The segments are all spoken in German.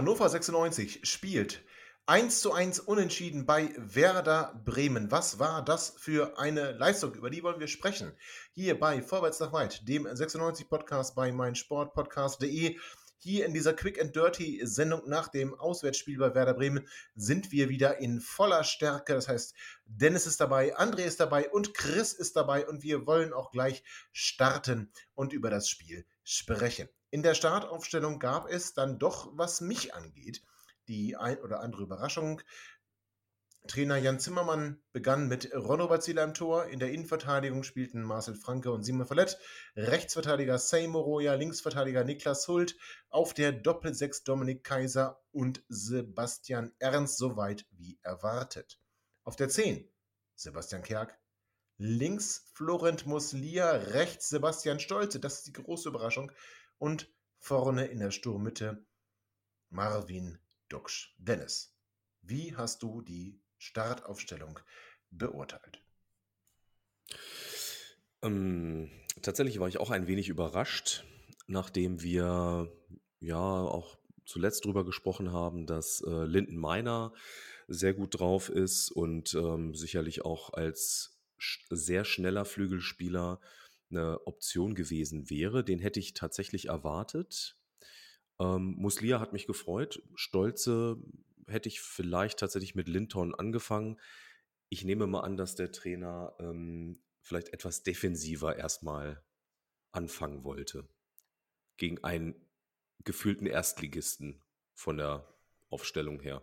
Hannover 96 spielt 1 zu 1 unentschieden bei Werder Bremen. Was war das für eine Leistung? Über die wollen wir sprechen. Hier bei Vorwärts nach Weit, dem 96 Podcast bei meinsportpodcast.de. Hier in dieser Quick and Dirty Sendung nach dem Auswärtsspiel bei Werder Bremen sind wir wieder in voller Stärke. Das heißt, Dennis ist dabei, André ist dabei und Chris ist dabei und wir wollen auch gleich starten und über das Spiel sprechen. In der Startaufstellung gab es dann doch, was mich angeht, die ein oder andere Überraschung. Trainer Jan Zimmermann begann mit Ronno Bazila im Tor. In der Innenverteidigung spielten Marcel Franke und Simon Fallett. Rechtsverteidiger Seymour Roya, Linksverteidiger Niklas Hult. Auf der Doppelsechs Dominik Kaiser und Sebastian Ernst, soweit wie erwartet. Auf der 10 Sebastian Kerk. Links Florent Muslia, rechts Sebastian Stolze. Das ist die große Überraschung und vorne in der Sturmmitte Marvin Duksch. Dennis, wie hast du die Startaufstellung beurteilt? Ähm, tatsächlich war ich auch ein wenig überrascht, nachdem wir ja auch zuletzt darüber gesprochen haben, dass äh, Linden Meiner sehr gut drauf ist und ähm, sicherlich auch als sch sehr schneller Flügelspieler eine Option gewesen wäre. Den hätte ich tatsächlich erwartet. Ähm, Muslia hat mich gefreut. Stolze hätte ich vielleicht tatsächlich mit Linton angefangen. Ich nehme mal an, dass der Trainer ähm, vielleicht etwas defensiver erstmal anfangen wollte. Gegen einen gefühlten Erstligisten von der Aufstellung her.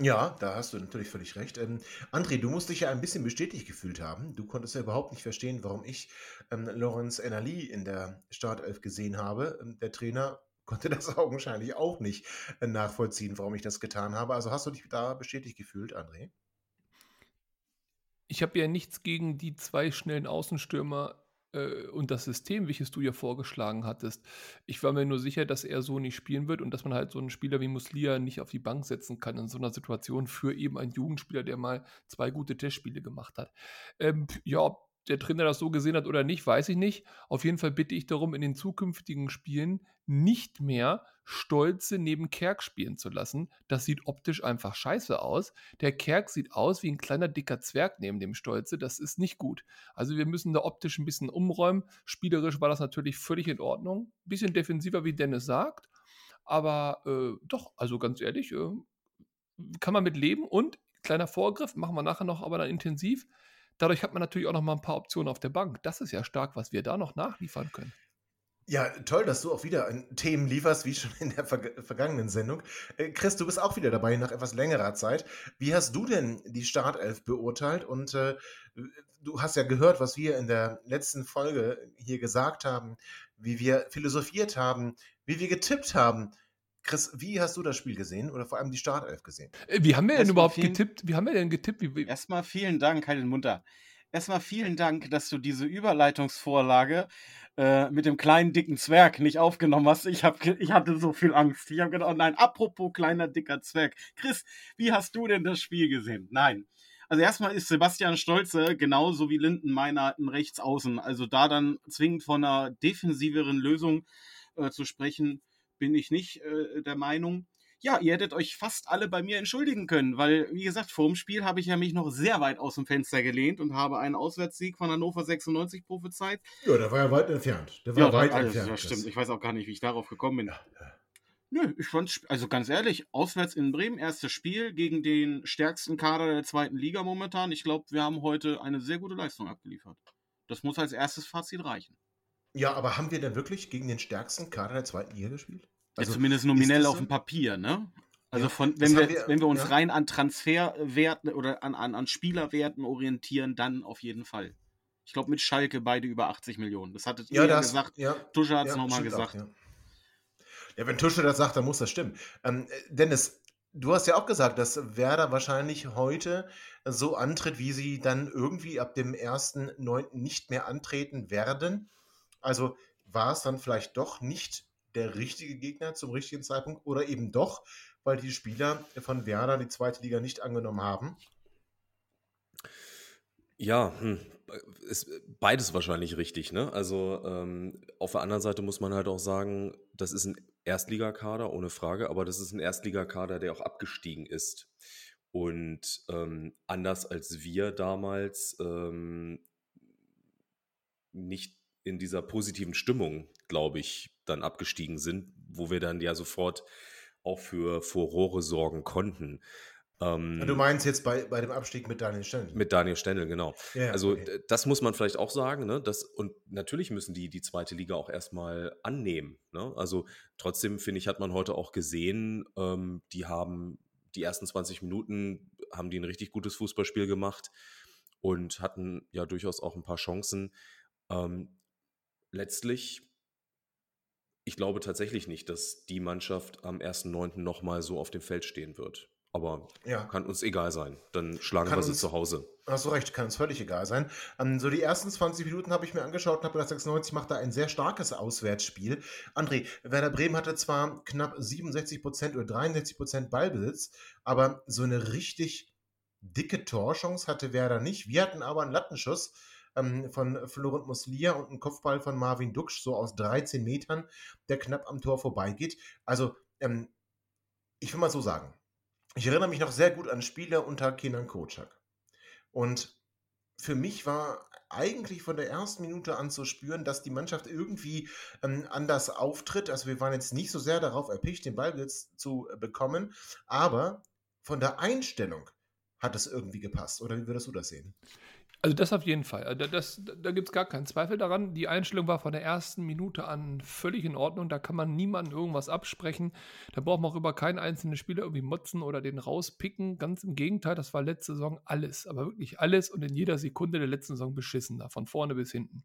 Ja, da hast du natürlich völlig recht. Ähm, André, du musst dich ja ein bisschen bestätigt gefühlt haben. Du konntest ja überhaupt nicht verstehen, warum ich ähm, Lorenz Enali in der Startelf gesehen habe. Ähm, der Trainer konnte das augenscheinlich auch nicht äh, nachvollziehen, warum ich das getan habe. Also hast du dich da bestätigt gefühlt, André? Ich habe ja nichts gegen die zwei schnellen Außenstürmer äh, und das System, welches du ja vorgeschlagen hattest. Ich war mir nur sicher, dass er so nicht spielen wird und dass man halt so einen Spieler wie Muslia nicht auf die Bank setzen kann in so einer Situation für eben einen Jugendspieler, der mal zwei gute Testspiele gemacht hat. Ähm, ja, ob der Trainer das so gesehen hat oder nicht, weiß ich nicht. Auf jeden Fall bitte ich darum, in den zukünftigen Spielen nicht mehr Stolze neben Kerk spielen zu lassen. Das sieht optisch einfach scheiße aus. Der Kerk sieht aus wie ein kleiner dicker Zwerg neben dem Stolze. Das ist nicht gut. Also wir müssen da optisch ein bisschen umräumen. Spielerisch war das natürlich völlig in Ordnung. Bisschen defensiver, wie Dennis sagt. Aber äh, doch, also ganz ehrlich, äh, kann man mit leben. Und kleiner Vorgriff, machen wir nachher noch, aber dann intensiv. Dadurch hat man natürlich auch noch mal ein paar Optionen auf der Bank. Das ist ja stark, was wir da noch nachliefern können. Ja, toll, dass du auch wieder Themen lieferst, wie schon in der ver vergangenen Sendung. Äh, Chris, du bist auch wieder dabei nach etwas längerer Zeit. Wie hast du denn die Startelf beurteilt? Und äh, du hast ja gehört, was wir in der letzten Folge hier gesagt haben, wie wir philosophiert haben, wie wir getippt haben. Chris, wie hast du das Spiel gesehen oder vor allem die Startelf gesehen? Äh, wie haben wir denn überhaupt vielen, getippt? Wie haben wir denn getippt? Wie, wie? Erstmal vielen Dank, Heiden Munter. Erstmal vielen Dank, dass du diese Überleitungsvorlage äh, mit dem kleinen dicken Zwerg nicht aufgenommen hast. Ich, hab, ich hatte so viel Angst. Ich habe gedacht, oh nein, apropos kleiner dicker Zwerg. Chris, wie hast du denn das Spiel gesehen? Nein. Also erstmal ist Sebastian Stolze genauso wie Linden Meiner im Rechtsaußen. Also da dann zwingend von einer defensiveren Lösung äh, zu sprechen, bin ich nicht äh, der Meinung ja, ihr hättet euch fast alle bei mir entschuldigen können, weil, wie gesagt, vor dem Spiel habe ich ja mich noch sehr weit aus dem Fenster gelehnt und habe einen Auswärtssieg von Hannover 96 prophezeit. Ja, der war ja weit entfernt. Der war ja, weit also, entfernt. Ja, stimmt. Ich weiß auch gar nicht, wie ich darauf gekommen bin. Ja, ja. Nö, ich fand, also ganz ehrlich, auswärts in Bremen, erstes Spiel gegen den stärksten Kader der zweiten Liga momentan. Ich glaube, wir haben heute eine sehr gute Leistung abgeliefert. Das muss als erstes Fazit reichen. Ja, aber haben wir denn wirklich gegen den stärksten Kader der zweiten Liga gespielt? Also, ja, zumindest nominell auf dem Papier, ne? Also von, wenn, wir, wir, wenn wir uns ja. rein an Transferwerten oder an, an, an Spielerwerten orientieren, dann auf jeden Fall. Ich glaube, mit Schalke beide über 80 Millionen. Das hattet Ja, ihr das, gesagt. ja, Tusche hat es ja, nochmal stimmt auch, gesagt. ja. ja, wenn Tusche das sagt, dann muss das stimmen. Ähm, äh, Dennis, du hast ja auch gesagt, dass Werder wahrscheinlich heute so antritt, wie sie dann irgendwie ab dem 1.9. nicht mehr antreten werden. Also war es dann vielleicht doch nicht der richtige Gegner zum richtigen Zeitpunkt oder eben doch, weil die Spieler von Werder die zweite Liga nicht angenommen haben? Ja, hm, ist beides wahrscheinlich richtig, ne? Also ähm, auf der anderen Seite muss man halt auch sagen, das ist ein Erstligakader, ohne Frage, aber das ist ein Erstligakader, der auch abgestiegen ist. Und ähm, anders als wir damals ähm, nicht in dieser positiven Stimmung, glaube ich, dann abgestiegen sind, wo wir dann ja sofort auch für Furore sorgen konnten. Ähm, Du meinst jetzt bei, bei dem Abstieg mit Daniel Stendel? mit Daniel Stendel, genau. Ja, Also okay. das muss man vielleicht auch sagen, ne? Das, und natürlich müssen die die zweite Liga auch erstmal annehmen. Ne? Also trotzdem, finde ich, hat man heute auch gesehen, ähm, die haben die ersten 20 Minuten haben die ein richtig gutes Fußballspiel gemacht und hatten ja durchaus auch ein paar Chancen. Ähm, letztlich, ich glaube tatsächlich nicht, dass die Mannschaft am 1.9. nochmal so auf dem Feld stehen wird. Aber Ja. kann uns egal sein. Dann schlagen Kann wir sie uns- zu Hause. Hast du recht, kann uns völlig egal sein. Ähm, so die ersten 20 Minuten habe ich mir angeschaut und habe gedacht, 96 macht da ein sehr starkes Auswärtsspiel. André, Werder Bremen hatte zwar knapp 67% oder 63% Ballbesitz, aber so eine richtig dicke Torchance hatte Werder nicht. Wir hatten aber einen Lattenschuss ähm, von Florent Muslia und einen Kopfball von Marvin Duksch, so aus 13 Metern, der knapp am Tor vorbeigeht. Also, ähm, ich will mal so sagen, ich erinnere mich noch sehr gut an Spiele unter Kenan Kocak. Und für mich war eigentlich von der ersten Minute an zu spüren, dass die Mannschaft irgendwie ähm, anders auftritt. Also wir waren jetzt nicht so sehr darauf erpicht, den Ballbesitz zu äh, bekommen, aber von der Einstellung hat es irgendwie gepasst. Oder wie würdest du das sehen? Also das auf jeden Fall. Also Das, da gibt es gar keinen Zweifel daran. Die Einstellung war von der ersten Minute an völlig in Ordnung. Da kann man niemandem irgendwas absprechen. Da braucht man auch über keinen einzelnen Spieler irgendwie motzen oder den rauspicken. Ganz im Gegenteil, das war letzte Saison alles. Aber wirklich alles und in jeder Sekunde der letzten Saison beschissen. Da von vorne bis hinten.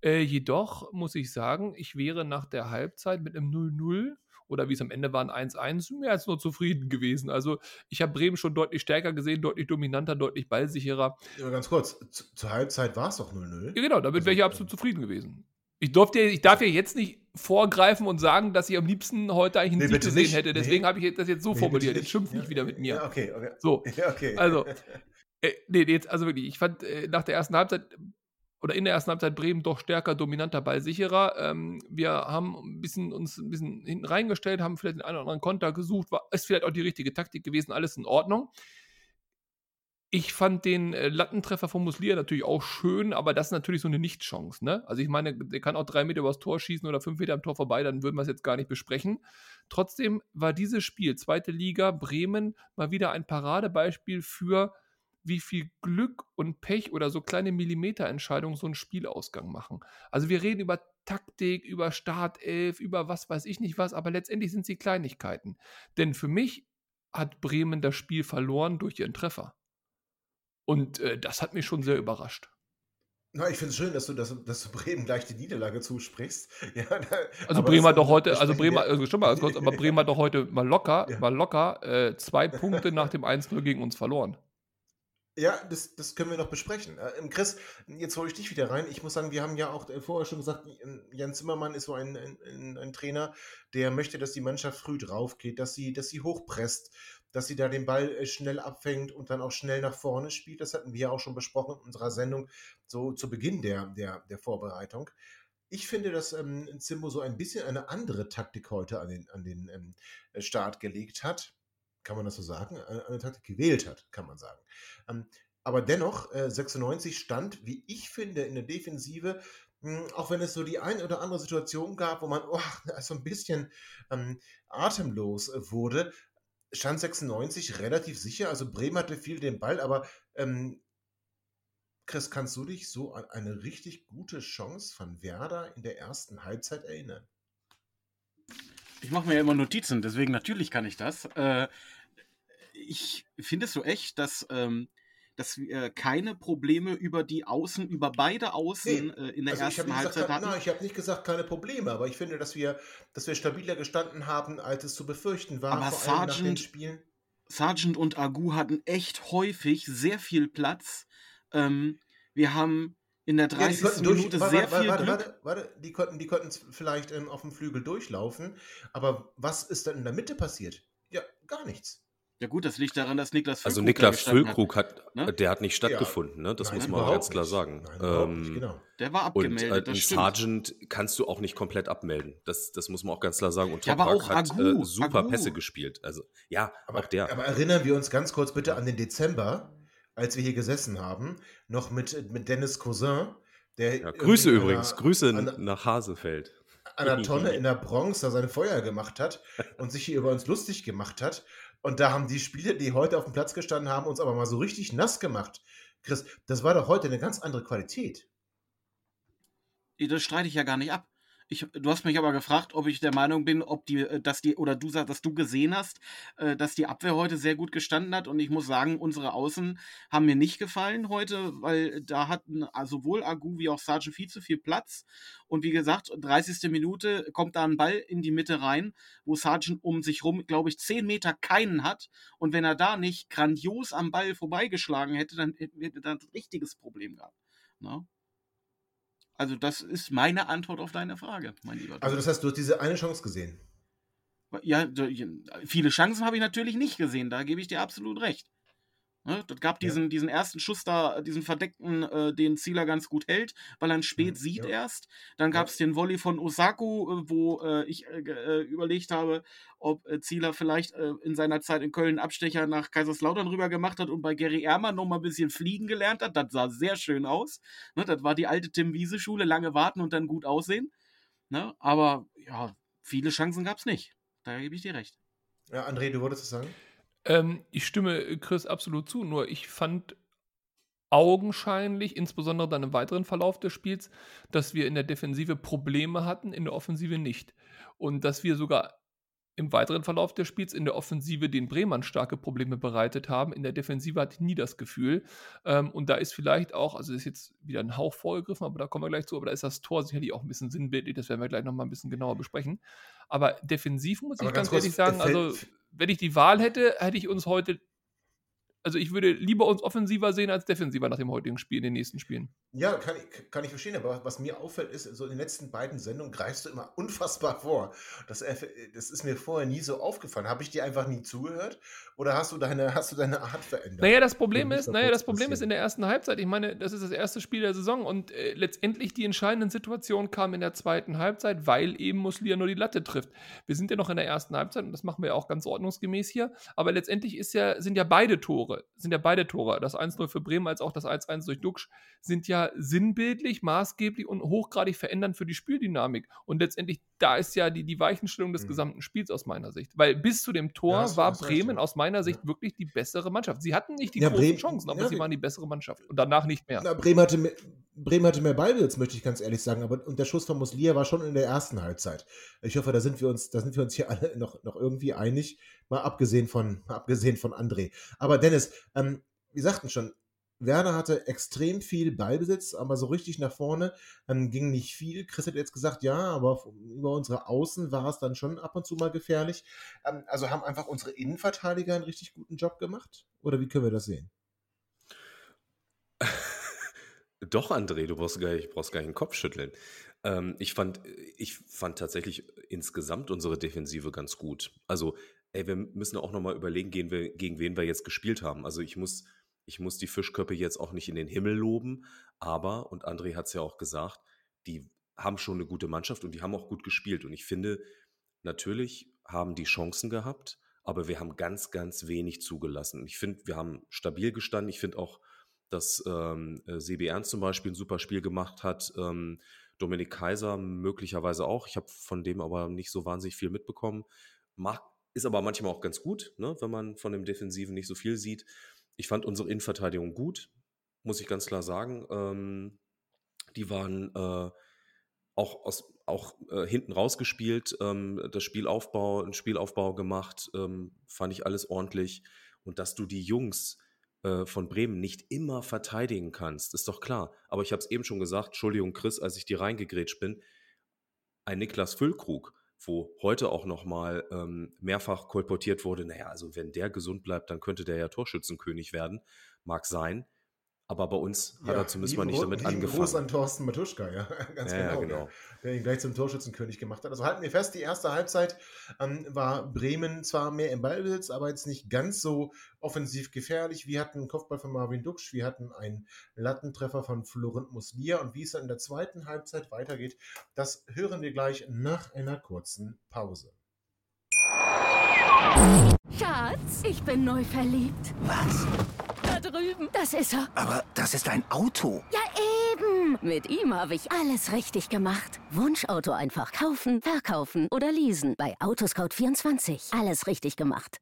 Äh, jedoch muss ich sagen, ich wäre nach der Halbzeit mit einem 0-0 oder wie es am Ende war, ein 1-1, mehr als nur zufrieden gewesen. Also ich habe Bremen schon deutlich stärker gesehen, deutlich dominanter, deutlich ballsicherer. Ja, ganz kurz, zu, zur Halbzeit war es doch 0-0. Ja, genau, damit Also, wäre ich ja. absolut zufrieden gewesen. Ich, durfte, ich darf ja jetzt nicht vorgreifen und sagen, dass ich am liebsten heute eigentlich einen Nee, Sieg gesehen nicht. hätte. Deswegen Nee. habe ich das jetzt so Nee, formuliert. Jetzt schimpf Ja, nicht wieder mit mir. Ja, okay, okay. So, Ja, okay. also, äh, nee, jetzt, also wirklich, ich fand äh, nach der ersten Halbzeit oder in der ersten Halbzeit Bremen doch stärker, dominanter, ballsicherer. Ähm, wir haben ein bisschen, uns ein bisschen hinten reingestellt, haben vielleicht den einen oder anderen Konter gesucht, war, ist vielleicht auch die richtige Taktik gewesen, alles in Ordnung. Ich fand den äh, Lattentreffer von Muslia natürlich auch schön, aber das ist natürlich so eine Nichtchance. Ne? Also ich meine, der kann auch drei Meter übers Tor schießen oder fünf Meter am Tor vorbei, dann würden wir es jetzt gar nicht besprechen. Trotzdem war dieses Spiel, zweite Liga, Bremen, mal wieder ein Paradebeispiel für, wie viel Glück und Pech oder so kleine Millimeterentscheidungen so einen Spielausgang machen. Also wir reden über Taktik, über Startelf, über was weiß ich nicht was, aber letztendlich sind sie Kleinigkeiten. Denn für mich hat Bremen das Spiel verloren durch ihren Treffer. Und äh, das hat mich schon sehr überrascht. Na, ich finde es schön, dass du, dass, dass du Bremen gleich die Niederlage zusprichst. Ja, da, Also Bremen hat doch heute, also Bremen, also stimmt mal ganz kurz, aber Bremen hat doch heute mal locker, Ja. mal locker äh, zwei Punkte nach dem 1-0 gegen uns verloren. Ja, das, das können wir noch besprechen. Äh, ähm, Chris, jetzt hole ich dich wieder rein. Ich muss sagen, wir haben ja auch äh, vorher schon gesagt, Jan Zimmermann ist so ein, ein, ein, Trainer, der möchte, dass die Mannschaft früh drauf geht, dass sie, dass sie hochpresst, dass sie da den Ball äh, schnell abfängt und dann auch schnell nach vorne spielt. Das hatten wir ja auch schon besprochen in unserer Sendung, so zu Beginn der, der, der Vorbereitung. Ich finde, dass ähm, Zimbo so ein bisschen eine andere Taktik heute an den, an den ähm, Start gelegt hat. Kann man das so sagen? Eine, Taktik gewählt hat, kann man sagen. Ähm, aber dennoch, äh, 96 stand, wie ich finde, in der Defensive, mh, auch wenn es so die ein oder andere Situation gab, wo man oh, so ein bisschen ähm, atemlos äh, wurde, stand 96 relativ sicher. Also Bremen hatte viel den Ball, aber ähm, Chris, kannst du dich so an eine richtig gute Chance von Werder in der ersten Halbzeit erinnern? Ich mache mir ja immer Notizen, deswegen natürlich kann ich das. Äh, ich finde es so echt, dass, ähm, dass wir keine Probleme über die Außen, über beide Außen Nee, äh, in der Also ersten gesagt, Halbzeit ke- hatten. nein, ich habe nicht gesagt, keine Probleme, aber ich finde, dass wir, dass wir stabiler gestanden haben, als es zu befürchten war, Aber vor allem nach den Spielen. Sargent und Agu hatten echt häufig sehr viel Platz. Ähm, wir haben in der Ja, die 30. konnten durch, Minute warte, sehr warte, viel warte, Glück. warte, warte, die konnten, die konnten vielleicht ähm, auf dem Flügel durchlaufen, aber was ist dann in der Mitte passiert? Ja, gar nichts. Ja gut, das liegt daran, dass Niklas Also Füllkrug da Niklas gestanden hat. Füllkrug hat, ne? der hat nicht stattgefunden, ne? Das Nein, muss man auch ganz klar nicht. sagen. Nein, überhaupt nicht, Ähm, genau. Der war Und abgemeldet, äh, das. Sargent kannst du auch nicht komplett abmelden. Das, das muss man auch ganz klar sagen. Und Ja, aber Toprak auch hat Agu, äh, super Agu. Pässe gespielt. Also ja, Aber, auch der. aber erinnern wir uns ganz kurz bitte an den Dezember, als wir hier gesessen haben, noch mit, mit Dennis Cousin, der ja, Grüße übrigens, einer- Grüße an- nach Hasefeld. an einer Tonne in der Bronx da sein Feuer gemacht hat und sich hier über uns lustig gemacht hat. Und da haben die Spieler, die heute auf dem Platz gestanden haben, uns aber mal so richtig nass gemacht. Chris, das war doch heute eine ganz andere Qualität. Das streite ich ja gar nicht ab. Ich, du hast mich aber gefragt, ob ich der Meinung bin, ob die, äh, dass die, oder du sagst, dass du gesehen hast, äh, dass die Abwehr heute sehr gut gestanden hat. Und ich muss sagen, unsere Außen haben mir nicht gefallen heute, weil da hatten äh, sowohl Agu wie auch Sargent viel zu viel Platz. Und wie gesagt, 30. Minute kommt da ein Ball in die Mitte rein, wo Sargent um sich rum, glaube ich, 10 Meter keinen hat. Und wenn er da nicht grandios am Ball vorbeigeschlagen hätte, dann hätten wir da ein richtiges Problem gehabt. Ne? Also das ist meine Antwort auf deine Frage, mein lieber. Also, das heißt, du hast diese eine Chance gesehen. ja, viele Chancen habe ich natürlich nicht gesehen, da gebe ich dir absolut recht. Ne, das gab Ja. diesen, diesen ersten Schuss da, diesen verdeckten, äh, den Zieler ganz gut hält, weil er ihn spät Mhm, sieht ja. erst. Dann Ja. gab es den Volley von Osako, äh, wo äh, ich äh, äh, überlegt habe, ob äh, Zieler vielleicht äh, in seiner Zeit in Köln Abstecher nach Kaiserslautern rüber gemacht hat und bei Gary Ehrmann noch mal ein bisschen fliegen gelernt hat. Das sah sehr schön aus. Ne, das war die alte Tim-Wiese-Schule, lange warten und dann gut aussehen. Ne, aber ja, viele Chancen gab es nicht. Da gebe ich dir recht. Ja, André, du wolltest es sagen? Ähm, ich stimme Chris absolut zu, nur ich fand augenscheinlich, insbesondere dann im weiteren Verlauf des Spiels, dass wir in der Defensive Probleme hatten, in der Offensive nicht. Und dass wir sogar im weiteren Verlauf des Spiels in der Offensive den Bremern starke Probleme bereitet haben. In der Defensive hatte ich nie das Gefühl. Ähm, und da ist vielleicht auch, also ist jetzt wieder ein Hauch vorgegriffen, aber da kommen wir gleich zu, aber da ist das Tor sicherlich auch ein bisschen sinnbildlich, das werden wir gleich nochmal ein bisschen genauer besprechen. Aber defensiv muss Aber ich ganz ganz, ehrlich sagen, also wenn ich die Wahl hätte, hätte ich uns heute, also ich würde lieber uns offensiver sehen als defensiver nach dem heutigen Spiel, in den nächsten Spielen. Ja, kann ich, kann ich verstehen, aber was mir auffällt, ist, so in den letzten beiden Sendungen greifst du immer unfassbar vor. Das, erf- das ist mir vorher nie so aufgefallen. Habe ich dir einfach nie zugehört oder hast du deine, hast du deine Art verändert? Naja, das Problem ist, naja, das Problem ist in der ersten Halbzeit, ich meine, das ist das erste Spiel der Saison und äh, letztendlich die entscheidenden Situationen kamen in der zweiten Halbzeit, weil eben Muslia nur die Latte trifft. Wir sind ja noch in der ersten Halbzeit und das machen wir ja auch ganz ordnungsgemäß hier, aber letztendlich ist ja, sind ja beide Tore, sind ja beide Tore, das 1-0 für Bremen als auch das 1-1 durch Duxch, sind ja sinnbildlich, maßgeblich und hochgradig verändernd für die Spieldynamik. Und letztendlich, da ist ja die, die Weichenstellung des Mhm. gesamten Spiels aus meiner Sicht. Weil bis zu dem Tor Ja, war Bremen ja. aus meiner Sicht Ja. wirklich die bessere Mannschaft. Sie hatten nicht die Ja, großen Bremen- Chancen, aber ja, sie waren die bessere Mannschaft. Und danach nicht mehr. Na, Bremen, hatte mehr, Bremen hatte mehr Ballbesitz, möchte ich ganz ehrlich sagen, aber und der Schuss von Muslia war schon in der ersten Halbzeit. Ich hoffe, da sind wir uns, da sind wir uns hier alle noch, noch irgendwie einig, mal abgesehen von, mal abgesehen von André. Aber Dennis, ähm, wir sagten schon, Werder hatte extrem viel Ballbesitz, aber so richtig nach vorne ähm, ging nicht viel. Chris hat jetzt gesagt, ja, aber über unsere Außen war es dann schon ab und zu mal gefährlich. Ähm, also haben einfach unsere Innenverteidiger einen richtig guten Job gemacht? Oder wie können wir das sehen? Doch, André, du brauchst gar nicht, brauchst gar nicht den Kopf schütteln. Ähm, ich, fand, ich fand tatsächlich insgesamt unsere Defensive ganz gut. Also, ey, wir müssen auch nochmal überlegen, gegen, wir, gegen wen wir jetzt gespielt haben. Also, ich muss, ich muss die Fischköppe jetzt auch nicht in den Himmel loben, aber, und André hat es ja auch gesagt, die haben schon eine gute Mannschaft und die haben auch gut gespielt. Und ich finde, natürlich haben die Chancen gehabt, aber wir haben ganz, ganz wenig zugelassen. Ich finde, wir haben stabil gestanden. Ich finde auch, dass ähm, äh, Sebi Ernst zum Beispiel ein super Spiel gemacht hat. Ähm, Dominik Kaiser möglicherweise auch. Ich habe von dem aber nicht so wahnsinnig viel mitbekommen. Macht, ist aber manchmal auch ganz gut, ne, wenn man von dem Defensiven nicht so viel sieht. Ich fand unsere Innenverteidigung gut, muss ich ganz klar sagen. Ähm, die waren äh, auch, aus, auch äh, hinten rausgespielt, ähm, das Spielaufbau, ein Spielaufbau gemacht, ähm, fand ich alles ordentlich. Und dass du die Jungs äh, von Bremen nicht immer verteidigen kannst, ist doch klar. Aber ich habe es eben schon gesagt, Entschuldigung, Chris, als ich dir reingegrätscht bin, ein Niklas Füllkrug, wo heute auch nochmal ähm, mehrfach kolportiert wurde, naja, also wenn der gesund bleibt, dann könnte der ja Torschützenkönig werden. Mag sein. Aber bei uns hat er zumindest mal nicht damit angefangen. Gruß an Thorsten Matuschka, ja, ganz Ja, ja, genau. genau. Ja, der ihn gleich zum Torschützenkönig gemacht hat. Also halten wir fest, die erste Halbzeit ähm, war Bremen zwar mehr im Ballbesitz, aber jetzt nicht ganz so offensiv gefährlich. Wir hatten einen Kopfball von Marvin Duksch, wir hatten einen Lattentreffer von Florent Muslia und wie es dann in der zweiten Halbzeit weitergeht, das hören wir gleich nach einer kurzen Pause. Schatz, ich bin neu verliebt. Was? Da drüben. Das ist er. Aber das ist ein Auto. Ja, eben. Mit ihm habe ich alles richtig gemacht. Wunschauto einfach kaufen, verkaufen oder leasen. Bei Autoscout24. Alles richtig gemacht.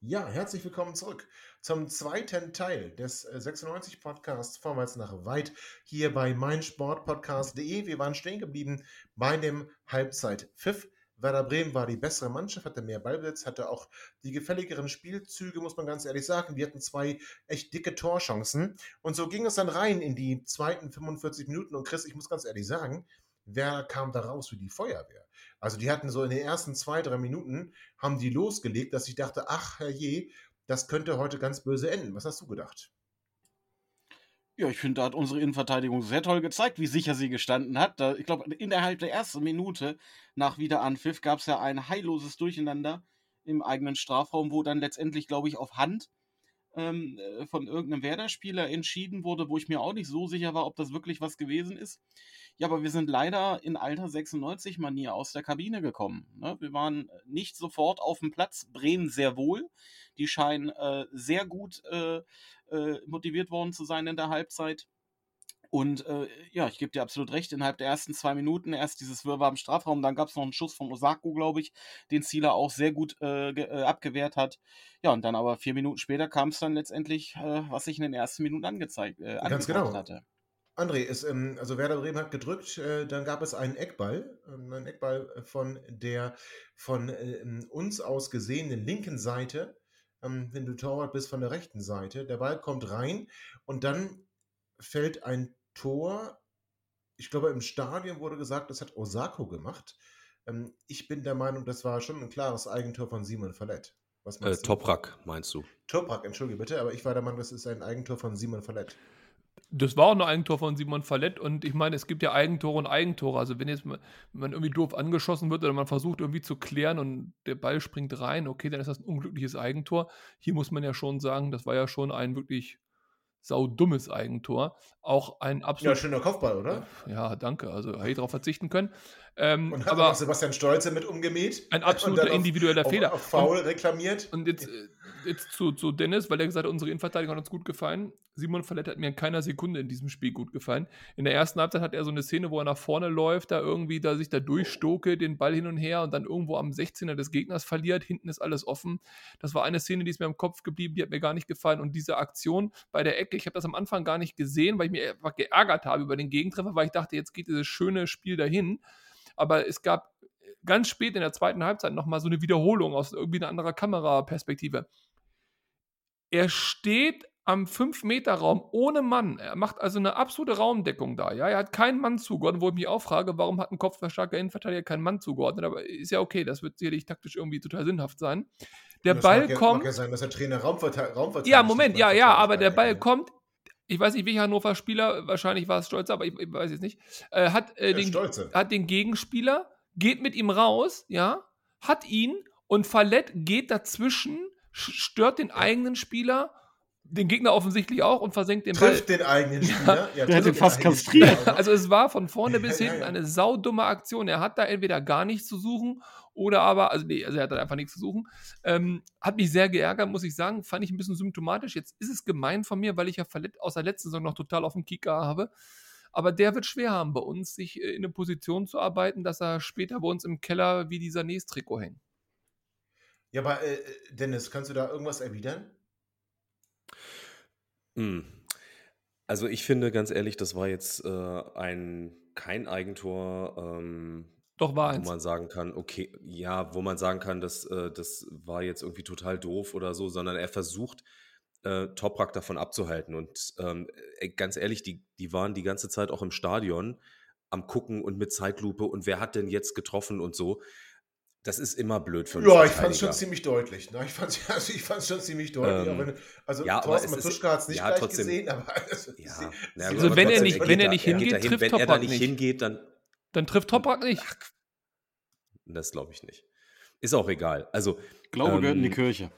Ja, herzlich willkommen zurück zum zweiten Teil des äh, 96 Podcasts Vorwärts nach weit hier bei meinsportpodcast.de. Wir waren stehen geblieben bei dem Halbzeitpfiff. Werder Bremen war die bessere Mannschaft, hatte mehr Ballbesitz, hatte auch die gefälligeren Spielzüge, muss man ganz ehrlich sagen. Wir hatten zwei echt dicke Torchancen. Und so ging es dann rein in die zweiten 45 Minuten. Und Chris, ich muss ganz ehrlich sagen, Werder kam da raus wie die Feuerwehr. Also die hatten so in den ersten zwei, drei Minuten, haben die losgelegt, dass ich dachte, ach herrje, das könnte heute ganz böse enden. Was hast du gedacht? Ja, ich finde, da hat unsere Innenverteidigung sehr toll gezeigt, wie sicher sie gestanden hat. Da, ich glaube, innerhalb der ersten Minute nach Wiederanpfiff gab es ja ein heilloses Durcheinander im eigenen Strafraum, wo dann letztendlich, glaube ich, auf Hand ähm, äh, von irgendeinem Werder-Spieler entschieden wurde, wo ich mir auch nicht so sicher war, ob das wirklich was gewesen ist. Ja, aber wir sind leider in alter 96-Manier aus der Kabine gekommen. Ne? Wir waren nicht sofort auf dem Platz, Bremen sehr wohl. Die scheinen äh, sehr gut äh, äh, motiviert worden zu sein in der Halbzeit. Und äh, ja, ich gebe dir absolut recht, innerhalb der ersten zwei Minuten erst dieses Wirrwarr im Strafraum, dann gab es noch einen Schuss von Osako, glaube ich, den Zieler auch sehr gut äh, äh, abgewehrt hat. Ja, und dann aber vier Minuten später kam es dann letztendlich, äh, was ich in den ersten Minuten angezeigt, äh, Ganz genau. hatte. André, es, ähm, also Werder Bremen hat gedrückt, äh, dann gab es einen Eckball, ähm, einen Eckball von der von uns aus gesehenen linken Seite, ähm, wenn du Torwart bist von der rechten Seite. Der Ball kommt rein und dann fällt ein Tor. Ich glaube, im Stadion wurde gesagt, das hat Osako gemacht. Ähm, ich bin der Meinung, das war schon ein klares Eigentor von Simon Fallett. Was Äh, meinst du? Toprak, meinst du? Toprak, entschuldige bitte, aber ich war der Meinung, das ist ein Eigentor von Simon Fallett. Das war auch ein Eigentor von Simon Fallett und ich meine, es gibt ja Eigentore und Eigentore. Also wenn jetzt wenn man irgendwie doof angeschossen wird oder man versucht irgendwie zu klären und der Ball springt rein, okay, dann ist das ein unglückliches Eigentor. Hier muss man ja schon sagen, das war ja schon ein wirklich saudummes Eigentor. Auch ein Ja, absolut. schöner Kopfball, oder? Ja, danke. Also hätte ich darauf verzichten können. Ähm, Und hat aber auch Sebastian Stolze mit umgemäht. ein absoluter auf- individueller auf, Fehler. Auf Foul reklamiert. Und jetzt, äh, jetzt zu, zu Dennis, weil er gesagt hat, unsere Innenverteidigung hat uns gut gefallen. Simon Fallett hat mir in keiner Sekunde in diesem Spiel gut gefallen. In der ersten Halbzeit hat er so eine Szene, wo er nach vorne läuft, da irgendwie da sich da durchstoke, den Ball hin und her und dann irgendwo am 16er des Gegners verliert. Hinten ist alles offen. Das war eine Szene, die ist mir im Kopf geblieben, die hat mir gar nicht gefallen. Und diese Aktion bei der Ecke, ich habe das am Anfang gar nicht gesehen, weil ich mich einfach geärgert habe über den Gegentreffer, weil ich dachte, jetzt geht dieses schöne Spiel dahin. Aber es gab ganz spät in der zweiten Halbzeit nochmal so eine Wiederholung aus irgendwie einer anderen Kameraperspektive. Er steht am 5-Meter-Raum ohne Mann. Er macht also eine absolute Raumdeckung da. Ja? Er hat keinen Mann zugeordnet, wo ich mich auch frage, warum hat ein kopfballstarker Innenverteidiger keinen Mann zugeordnet? Aber ist ja okay, das wird sicherlich taktisch irgendwie total sinnhaft sein. Der Ball mag ja, kommt. Mag ja sein, dass der Trainer Raumverteidiger Raumverteidiger Ja, Moment, ja, ja, aber der Ball kommt. Ich weiß nicht, welcher Hannover Spieler, wahrscheinlich war es Stolzer, aber ich, ich weiß jetzt nicht, äh, hat, äh, den, hat den Gegenspieler, geht mit ihm raus, ja, hat ihn und Fallett geht dazwischen, sch- stört den eigenen Spieler, den Gegner offensichtlich auch und versenkt den Ball. Trifft den eigenen Spieler. Ja, Der hat ihn fast kastriert. Also es war von vorne bis Ja, ja, hinten ja. eine saudumme Aktion. Er hat da entweder gar nichts zu suchen oder aber, also nee, also er hat da einfach nichts zu suchen. Ähm, hat mich sehr geärgert, muss ich sagen. Fand ich ein bisschen symptomatisch. Jetzt ist es gemein von mir, weil ich ja aus der letzten Saison noch total auf dem Kicker habe. Aber der wird schwer haben bei uns, sich äh, in eine Position zu arbeiten, dass er später bei uns im Keller wie dieser Nächstrikot hängt. Ja, aber äh, Dennis, kannst du da irgendwas erwidern? Hm. Also ich finde ganz ehrlich, das war jetzt äh, ein kein Eigentor, ähm, Doch, war wo eins. man sagen kann, okay, ja, wo man sagen kann, das, äh, das war jetzt irgendwie total doof oder so, sondern er versucht, äh, Toprak davon abzuhalten. Und ähm, ey, ganz ehrlich, die, die waren die ganze Zeit auch im Stadion am Gucken und mit Zeitlupe und wer hat denn jetzt getroffen und so. Das ist immer blöd für einen Ja, ich fand es schon ziemlich deutlich. Ne? Ich fand es also ich fand's schon ziemlich deutlich. Ähm, wenn, also ja, Thorsten Matuschka hat es nicht ja, gleich trotzdem- gesehen, aber also, Ja, sie- gut, Also aber wenn er nicht- wenn er da- nicht geht hingeht, dahin. trifft Wenn er da nicht. hingeht, dann Dann trifft Toprak nicht. das glaube ich nicht. Ist auch egal. Also Glaube gehört in die Ähm, Kirche.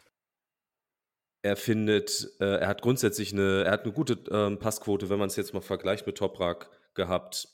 er findet, äh, er hat grundsätzlich eine, er hat eine gute ähm, Passquote, wenn man es jetzt mal vergleicht mit Toprak gehabt.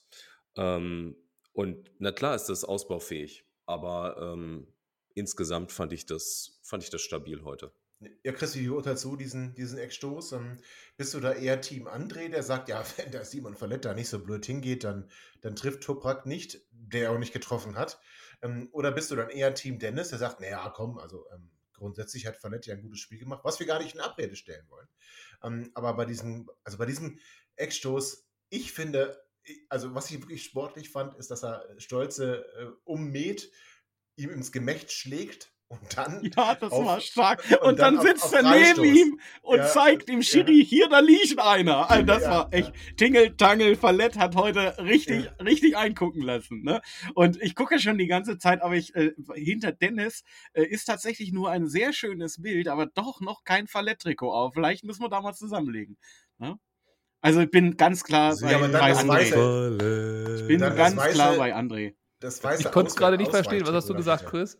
Ähm, und na klar ist das ausbaufähig, aber ähm, insgesamt fand ich das, fand ich das stabil heute. Ja, Christi, wie urteilst du diesen, diesen Eckstoß? Ähm, bist du da eher Team André, der sagt, ja, wenn der Simon Verlet da nicht so blöd hingeht, dann, dann trifft Toprak nicht, der auch nicht getroffen hat? Ähm, oder bist du dann eher Team Dennis, der sagt, naja, komm, also ähm, grundsätzlich hat Verlet ja ein gutes Spiel gemacht, was wir gar nicht in Abrede stellen wollen. Ähm, aber bei diesem, also bei diesem Eckstoß, ich finde, also was ich wirklich sportlich fand, ist, dass er Stolze äh, ummäht, ihm ins Gemächt schlägt und dann Ja, das auf- war stark. und Und, dann, dann sitzt auf er neben ihm und Ja, zeigt ja. Schiri, hier, da liegt einer. Also das Ja, war echt, ja. Tingel, Tangel, Fallett hat heute richtig, Ja. richtig eingucken lassen. Ne? Und ich gucke schon die ganze Zeit, aber ich, äh, hinter Dennis äh, ist tatsächlich nur ein sehr schönes Bild, aber doch noch kein Fallett-Trikot auf. Vielleicht müssen wir da mal zusammenlegen. Ne? Also ich bin ganz klar Ja, bei, bei das André. Weiße- Ich bin Dann ganz Weiße- klar bei André. Das weiße Ich konnte es gerade nicht verstehen. Was hast du gesagt. Chris?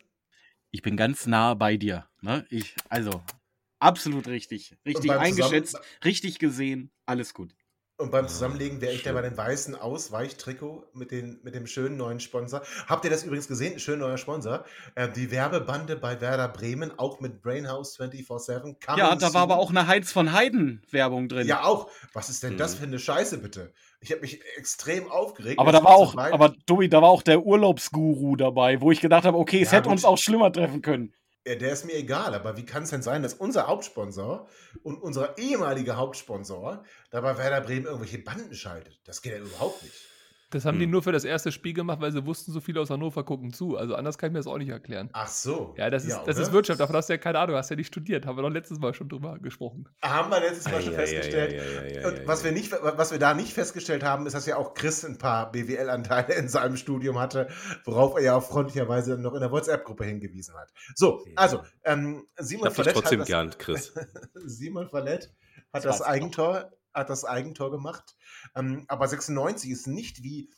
Ich bin ganz nah bei dir. Ne? Ich, also, absolut richtig. Richtig eingeschätzt, Zusammen- richtig gesehen, alles gut. Und beim Zusammenlegen wäre ich da schön. bei dem weißen Ausweichtrikot mit, den, mit dem schönen neuen Sponsor. Habt ihr das übrigens gesehen? Schön neuer Sponsor. Äh, die Werbebande bei Werder Bremen, auch mit Brainhouse 24-7. coming Ja, da war aber auch eine Heinz von Heiden Werbung drin. Ja, auch. Was ist denn das Mhm. für eine Scheiße, bitte? Ich habe mich extrem aufgeregt. aber da war auch, beiden- aber Tobi, da war auch der Urlaubsguru dabei, wo ich gedacht habe, okay, es Ja, hätte gut. uns auch schlimmer treffen können. Ja, der ist mir egal, aber wie kann es denn sein, dass unser Hauptsponsor und unser ehemaliger Hauptsponsor da bei Werder Bremen irgendwelche Banden schaltet? Das geht ja überhaupt nicht. Das haben die Hm. nur für das erste Spiel gemacht, weil sie wussten, so viele aus Hannover gucken zu. Also anders kann ich mir das auch nicht erklären. Ach so. Ja, das ist, das oder? ist Wirtschaft. Davon hast du ja keine Ahnung, hast ja nicht studiert. Haben wir doch letztes Mal schon drüber gesprochen. Haben wir letztes Mal schon festgestellt. Und was wir, nicht, was wir da nicht festgestellt haben, ist, dass ja auch Chris ein paar BWL-Anteile in seinem Studium hatte, worauf er ja auch freundlicherweise dann noch in der WhatsApp-Gruppe hingewiesen hat. So, Ja. also, ähm, Simon hab dich Verlet trotzdem hat das, gern, Chris. Simon Verlet hat Das das, Eigentor, hat das Eigentor gemacht. Ähm, aber 96 ist nicht wie,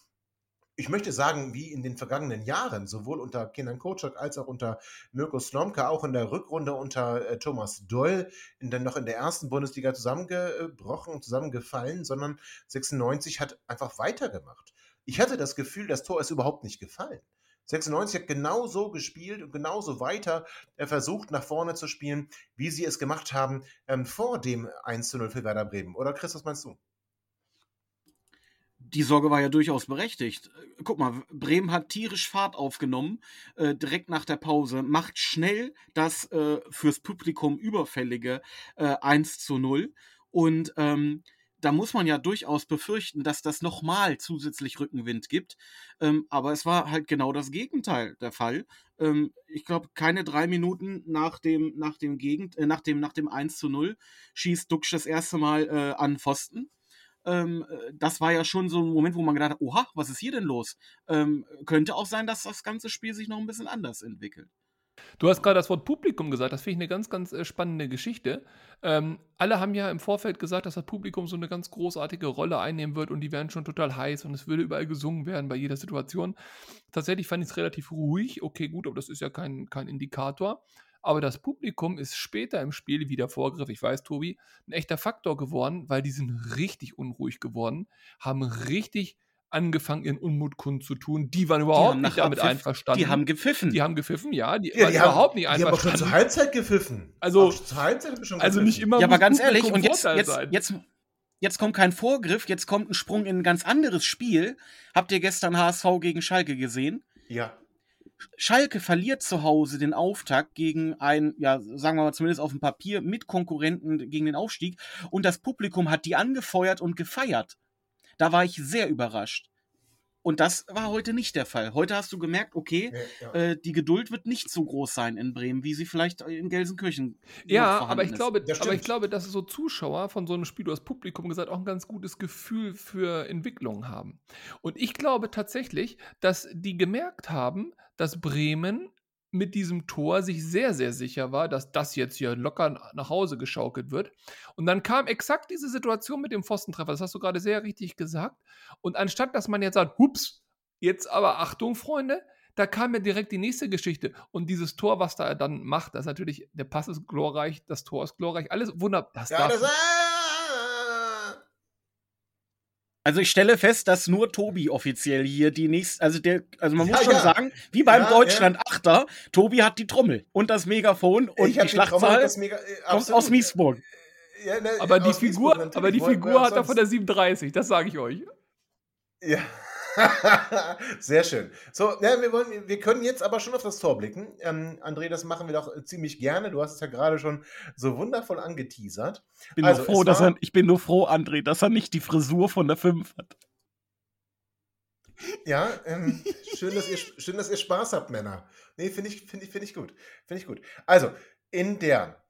ich möchte sagen, wie in den vergangenen Jahren, sowohl unter Kenan Kocak als auch unter Mirko Slomka, auch in der Rückrunde unter äh, Thomas Doll, in der, noch in der ersten Bundesliga zusammengebrochen und zusammengefallen, sondern 96 hat einfach weitergemacht. Ich hatte das Gefühl, das Tor ist überhaupt nicht gefallen. 96 hat genauso gespielt und genauso weiter äh, versucht, nach vorne zu spielen, wie sie es gemacht haben ähm, vor dem 1 zu 0 für Werder Bremen. Oder Chris, was meinst du? Die Sorge war ja durchaus berechtigt. Äh, Guck mal, Bremen hat tierisch Fahrt aufgenommen, äh, direkt nach der Pause, macht schnell das äh, fürs Publikum überfällige äh, 1 zu 0. Und ähm, da muss man ja durchaus befürchten, dass das nochmal zusätzlich Rückenwind gibt. Ähm, aber es war halt genau das Gegenteil der Fall. Ähm, ich glaube, keine drei Minuten nach dem, nach dem, Gegend, äh, nach dem, nach dem 1 zu 0 schießt Duxch das erste Mal äh, an Pfosten. Ähm, äh, das war ja schon so ein Moment, wo man gedacht hat, oha, was ist hier denn los? Ähm, könnte auch sein, dass das ganze Spiel sich noch ein bisschen anders entwickelt. Du hast gerade das Wort Publikum gesagt. Das finde ich eine ganz, ganz äh, spannende Geschichte. Ähm, alle haben ja im Vorfeld gesagt, dass das Publikum so eine ganz großartige Rolle einnehmen wird und die werden schon total heiß und es würde überall gesungen werden bei jeder Situation. Tatsächlich fand ich es relativ ruhig. Okay, gut, aber das ist ja kein, kein Indikator. Aber das Publikum ist später im Spiel wieder Vorgriff, ich weiß, Tobi, ein echter Faktor geworden, weil die sind richtig unruhig geworden, haben richtig angefangen, ihren Unmut kundzutun. Die waren überhaupt haben nicht damit einverstanden. Die haben gepfiffen. Die haben gepfiffen, ja. Die Ja, waren die haben, überhaupt nicht die haben auch schon einverstanden. zur Halbzeit gepfiffen. Also- zur Halbzeit haben schon also nicht gepfiffen. immer ja, aber ganz ehrlich, und jetzt, jetzt, jetzt, jetzt kommt kein Vorgriff, jetzt kommt ein Sprung in ein ganz anderes Spiel. Habt ihr gestern HSV gegen Schalke gesehen? Ja. Schalke verliert zu Hause den Auftakt gegen ein, ja, sagen wir mal zumindest auf dem Papier, Mitkonkurrenten gegen den Aufstieg und das Publikum hat die angefeuert und gefeiert. Da war ich sehr überrascht. Und das war heute nicht der Fall. Heute hast du gemerkt, okay, Ja, ja. äh, die Geduld wird nicht so groß sein in Bremen, wie sie vielleicht in Gelsenkirchen Ja, aber ich ist. glaube, aber ich glaube, dass so Zuschauer von so einem Spiel, du hast Publikum gesagt, auch ein ganz gutes Gefühl für Entwicklung haben. Und ich glaube tatsächlich, dass die gemerkt haben, dass Bremen mit diesem Tor sich sehr, sehr sicher war, dass das jetzt hier locker nach Hause geschaukelt wird. Und dann kam exakt diese Situation mit dem Pfostentreffer. Das hast du gerade sehr richtig gesagt. Und anstatt, dass man jetzt sagt, hups, jetzt aber Achtung, Freunde, da kam ja direkt die nächste Geschichte. Und dieses Tor, was da er dann macht, das ist natürlich, der Pass ist glorreich, das Tor ist glorreich, alles wunderbar. Das Ja, darf, das, ah, Also ich stelle fest, dass nur Tobi offiziell hier die nächste, also der, also man Ja, muss schon ja. sagen, wie beim Ja, Deutschland Achter, Tobi hat die Trommel und das Megafon und ich die die Schlachtzahl das mega, äh, kommt aus Miesburg. Ja, ne, aber die Figur, aber die Figur hat er von der sonst? 37, das sage ich euch. Ja. Sehr schön. So, ja, wir, wollen, wir können jetzt aber schon auf das Tor blicken. Ähm, André, das machen wir doch äh, ziemlich gerne. Du hast es ja gerade schon so wundervoll angeteasert. Ich bin, Also, nur froh, dass er, ich bin nur froh, André, dass er nicht die Frisur von der 5 hat. Ja, ähm, schön, dass ihr, schön, dass ihr Spaß habt, Männer. Nee, finde ich, finde ich, finde ich gut. Finde ich gut. Also, in der.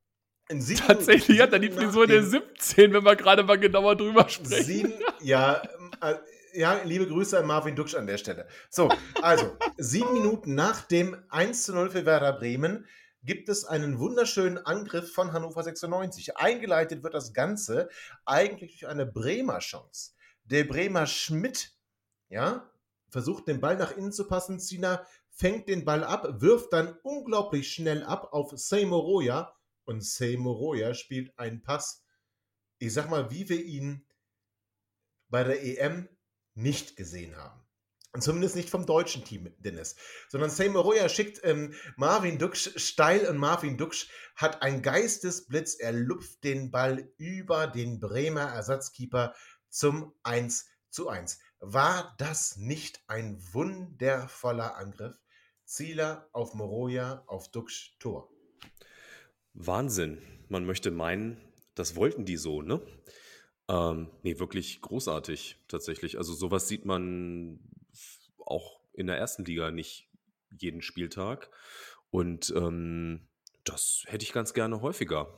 In sieben Tatsächlich hat er die Frisur der nach 17, wenn wir gerade mal genauer drüber sprechen. Sieben, ja, äh, ja, liebe Grüße an Marvin Duksch an der Stelle. So, also, sieben Minuten nach dem 1 zu 0 für Werder Bremen gibt es einen wunderschönen Angriff von Hannover 96. Eingeleitet wird das Ganze eigentlich durch eine Bremer Chance. Der Bremer Schmidt, ja, versucht den Ball nach innen zu passen. Zina fängt den Ball ab, wirft dann unglaublich schnell ab auf Seymoroya und Seymoroya spielt einen Pass. Ich sag mal, wie wir ihn bei der EM nicht gesehen haben. Und zumindest nicht vom deutschen Team, Dennis. Sondern Seymoroya schickt ähm, Marvin Duksch steil und Marvin Duksch hat einen Geistesblitz. Er lupft den Ball über den Bremer Ersatzkeeper zum 1 zu 1. War das nicht ein wundervoller Angriff? Zieler auf Moroja, auf Duksch Tor. Wahnsinn. Man möchte meinen, das wollten die so, ne? Ähm, nee, wirklich großartig tatsächlich. Also sowas sieht man auch in der ersten Liga nicht jeden Spieltag. Und ähm, das hätte ich ganz gerne häufiger,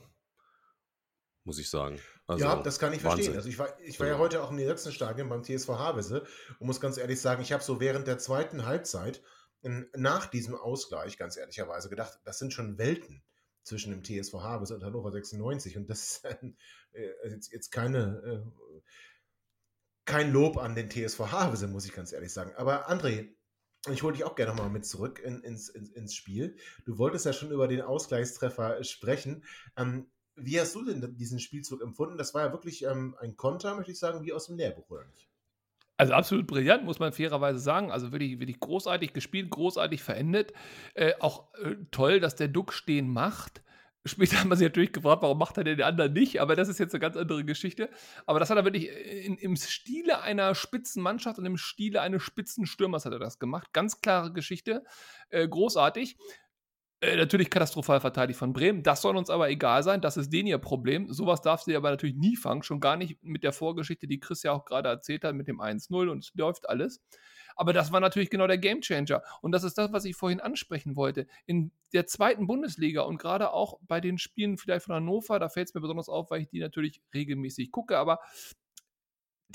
muss ich sagen. Also, ja, das kann ich verstehen. Wahnsinn. Also ich war, ich war ja Also- heute auch im Niedersachsenstadion beim TSV Havelse und muss ganz ehrlich sagen, ich habe so während der zweiten Halbzeit nach diesem Ausgleich, ganz ehrlicherweise, gedacht, das sind schon Welten zwischen dem TSV Havelse und Hannover 96 und das ist äh, jetzt, jetzt keine, äh, kein Lob an den TSV Havelse, muss ich ganz ehrlich sagen. Aber André, ich hole dich auch gerne nochmal mit zurück in, ins, ins, ins Spiel. Du wolltest ja schon über den Ausgleichstreffer sprechen. Ähm, wie hast du denn diesen Spielzug empfunden? Das war ja wirklich ähm, ein Konter, möchte ich sagen, wie aus dem Lehrbuch, oder nicht? Also absolut brillant, muss man fairerweise sagen. Also wirklich, wirklich großartig gespielt, großartig verendet. Äh, auch äh, toll, dass der Duck stehen macht. Später haben wir sich natürlich gefragt, warum macht er den anderen nicht, aber das ist jetzt eine ganz andere Geschichte. Aber das hat er wirklich in, im Stile einer Spitzenmannschaft und im Stile eines Spitzenstürmers hat er das gemacht. Ganz klare Geschichte, äh, großartig. Äh, natürlich katastrophal verteidigt von Bremen. Das soll uns aber egal sein. Das ist denen ihr Problem. Sowas darfst du aber natürlich nie fangen. Schon gar nicht mit der Vorgeschichte, die Chris ja auch gerade erzählt hat, mit dem 1-0 und es läuft alles. Aber das war natürlich genau der Gamechanger. Und das ist das, was ich vorhin ansprechen wollte. In der zweiten Bundesliga und gerade auch bei den Spielen vielleicht von Hannover, da fällt es mir besonders auf, weil ich die natürlich regelmäßig gucke, aber